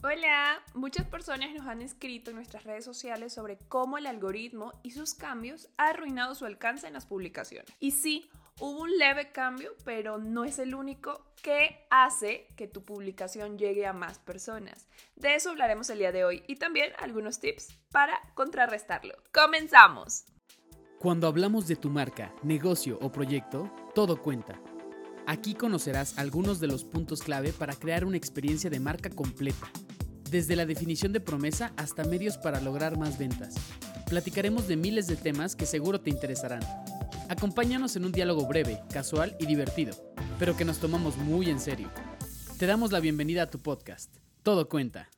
Hola, muchas personas nos han escrito en nuestras redes sociales sobre cómo el algoritmo y sus cambios ha arruinado su alcance en las publicaciones. Y sí, hubo un leve cambio, pero no es el único que hace que tu publicación llegue a más personas. De eso hablaremos el día de hoy y también algunos tips para contrarrestarlo. ¡Comenzamos! Cuando hablamos de tu marca, negocio o proyecto, todo cuenta. Aquí conocerás algunos de los puntos clave para crear una experiencia de marca completa desde la definición de promesa hasta medios para lograr más ventas. Platicaremos de miles de temas que seguro te interesarán. Acompáñanos en un diálogo breve, casual y divertido, pero que nos tomamos muy en serio. Te damos la bienvenida a tu podcast. Todo cuenta.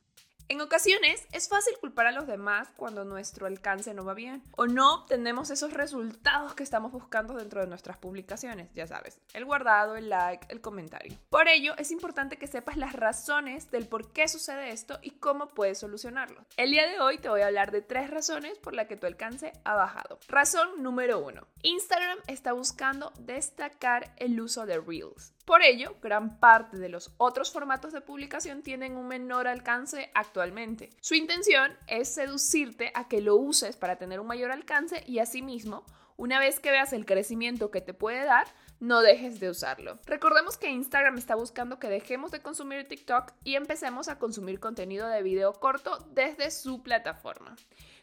En ocasiones es fácil culpar a los demás cuando nuestro alcance no va bien o no obtenemos esos resultados que estamos buscando dentro de nuestras publicaciones, ya sabes, el guardado, el like, el comentario. Por ello es importante que sepas las razones del por qué sucede esto y cómo puedes solucionarlo. El día de hoy te voy a hablar de tres razones por las que tu alcance ha bajado. Razón número uno. Instagram está buscando destacar el uso de Reels. Por ello, gran parte de los otros formatos de publicación tienen un menor alcance actualmente. Su intención es seducirte a que lo uses para tener un mayor alcance y asimismo, una vez que veas el crecimiento que te puede dar, no dejes de usarlo. Recordemos que Instagram está buscando que dejemos de consumir TikTok y empecemos a consumir contenido de video corto desde su plataforma.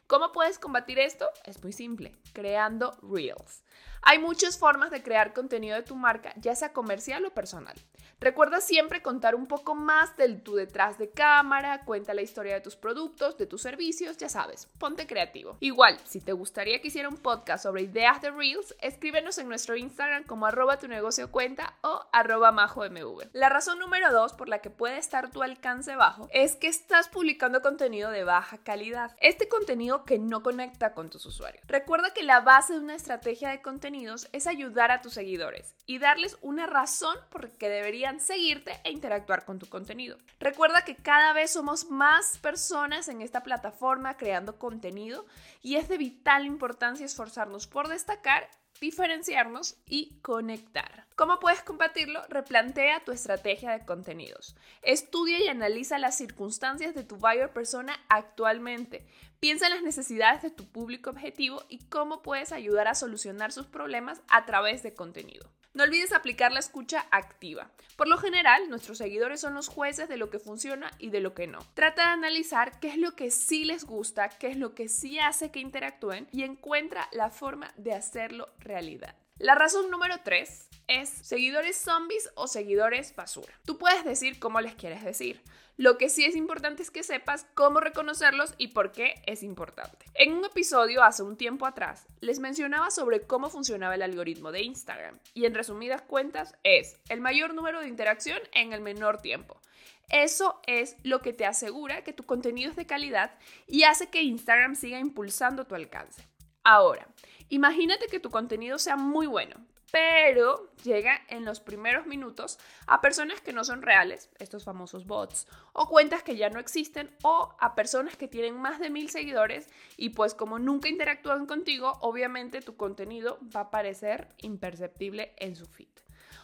¿Cómo puedes combatir esto? Es muy simple, creando Reels. Hay muchas formas de crear contenido de tu marca, ya sea comercial o personal. Recuerda siempre contar un poco más del tu detrás de cámara, cuenta la historia de tus productos, de tus servicios, ya sabes, ponte creativo. Igual, si te gustaría que hiciera un podcast sobre ideas de Reels, escríbenos en nuestro Instagram como arroba tu negocio cuenta o arroba mv. La razón número dos por la que puede estar tu alcance bajo es que estás publicando contenido de baja calidad. Este contenido que no conecta con tus usuarios. Recuerda que la base de una estrategia de contenidos es ayudar a tus seguidores y darles una razón por que deberían seguirte e interactuar con tu contenido. Recuerda que cada vez somos más personas en esta plataforma creando contenido y es de vital importancia esforzarnos por destacar diferenciarnos y conectar. ¿Cómo puedes combatirlo? Replantea tu estrategia de contenidos. Estudia y analiza las circunstancias de tu buyer persona actualmente. Piensa en las necesidades de tu público objetivo y cómo puedes ayudar a solucionar sus problemas a través de contenido. No olvides aplicar la escucha activa. Por lo general, nuestros seguidores son los jueces de lo que funciona y de lo que no. Trata de analizar qué es lo que sí les gusta, qué es lo que sí hace que interactúen y encuentra la forma de hacerlo realidad. La razón número 3 es seguidores zombies o seguidores basura. Tú puedes decir cómo les quieres decir. Lo que sí es importante es que sepas cómo reconocerlos y por qué es importante. En un episodio hace un tiempo atrás les mencionaba sobre cómo funcionaba el algoritmo de Instagram y en resumidas cuentas es el mayor número de interacción en el menor tiempo. Eso es lo que te asegura que tu contenido es de calidad y hace que Instagram siga impulsando tu alcance. Ahora, imagínate que tu contenido sea muy bueno, pero llega en los primeros minutos a personas que no son reales, estos famosos bots, o cuentas que ya no existen, o a personas que tienen más de mil seguidores y pues como nunca interactúan contigo, obviamente tu contenido va a parecer imperceptible en su feed.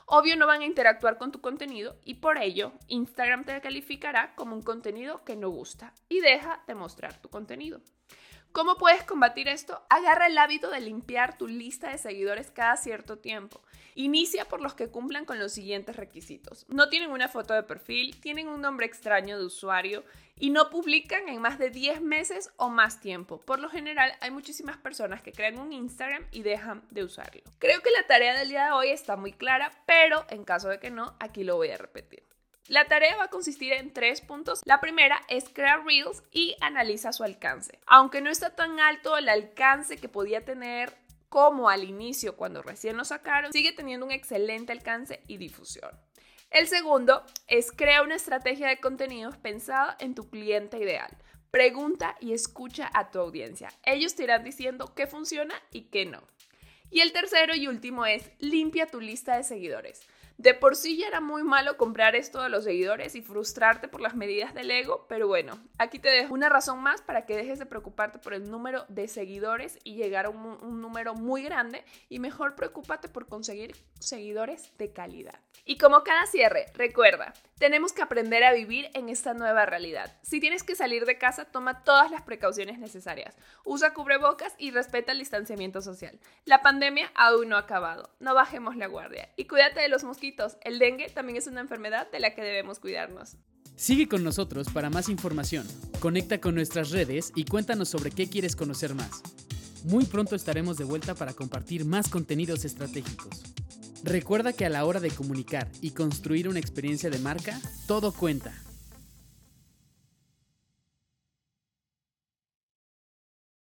Obvio no van a interactuar con tu contenido y por ello Instagram te calificará como un contenido que no gusta y deja de mostrar tu contenido. ¿Cómo puedes combatir esto? Agarra el hábito de limpiar tu lista de seguidores cada cierto tiempo. Inicia por los que cumplan con los siguientes requisitos. No tienen una foto de perfil, tienen un nombre extraño de usuario y no publican en más de 10 meses o más tiempo. Por lo general hay muchísimas personas que crean un Instagram y dejan de usarlo. Creo que la tarea del día de hoy está muy clara, pero en caso de que no, aquí lo voy a repetir. La tarea va a consistir en tres puntos. La primera es crear Reels y analiza su alcance. Aunque no está tan alto el alcance que podía tener como al inicio cuando recién lo sacaron, sigue teniendo un excelente alcance y difusión. El segundo es crear una estrategia de contenidos pensada en tu cliente ideal. Pregunta y escucha a tu audiencia. Ellos te irán diciendo qué funciona y qué no. Y el tercero y último es limpia tu lista de seguidores. De por sí ya era muy malo comprar esto de los seguidores y frustrarte por las medidas del ego, pero bueno, aquí te dejo una razón más para que dejes de preocuparte por el número de seguidores y llegar a un, número muy grande y mejor preocúpate por conseguir seguidores de calidad. Y como cada cierre, recuerda, tenemos que aprender a vivir en esta nueva realidad. Si tienes que salir de casa, toma todas las precauciones necesarias. Usa cubrebocas y respeta el distanciamiento social. La pandemia aún no ha acabado. No bajemos la guardia. Y cuídate de los El dengue también es una enfermedad de la que debemos cuidarnos. Sigue con nosotros para más información. Conecta con nuestras redes y cuéntanos sobre qué quieres conocer más. Muy pronto estaremos de vuelta para compartir más contenidos estratégicos. Recuerda que a la hora de comunicar y construir una experiencia de marca, todo cuenta.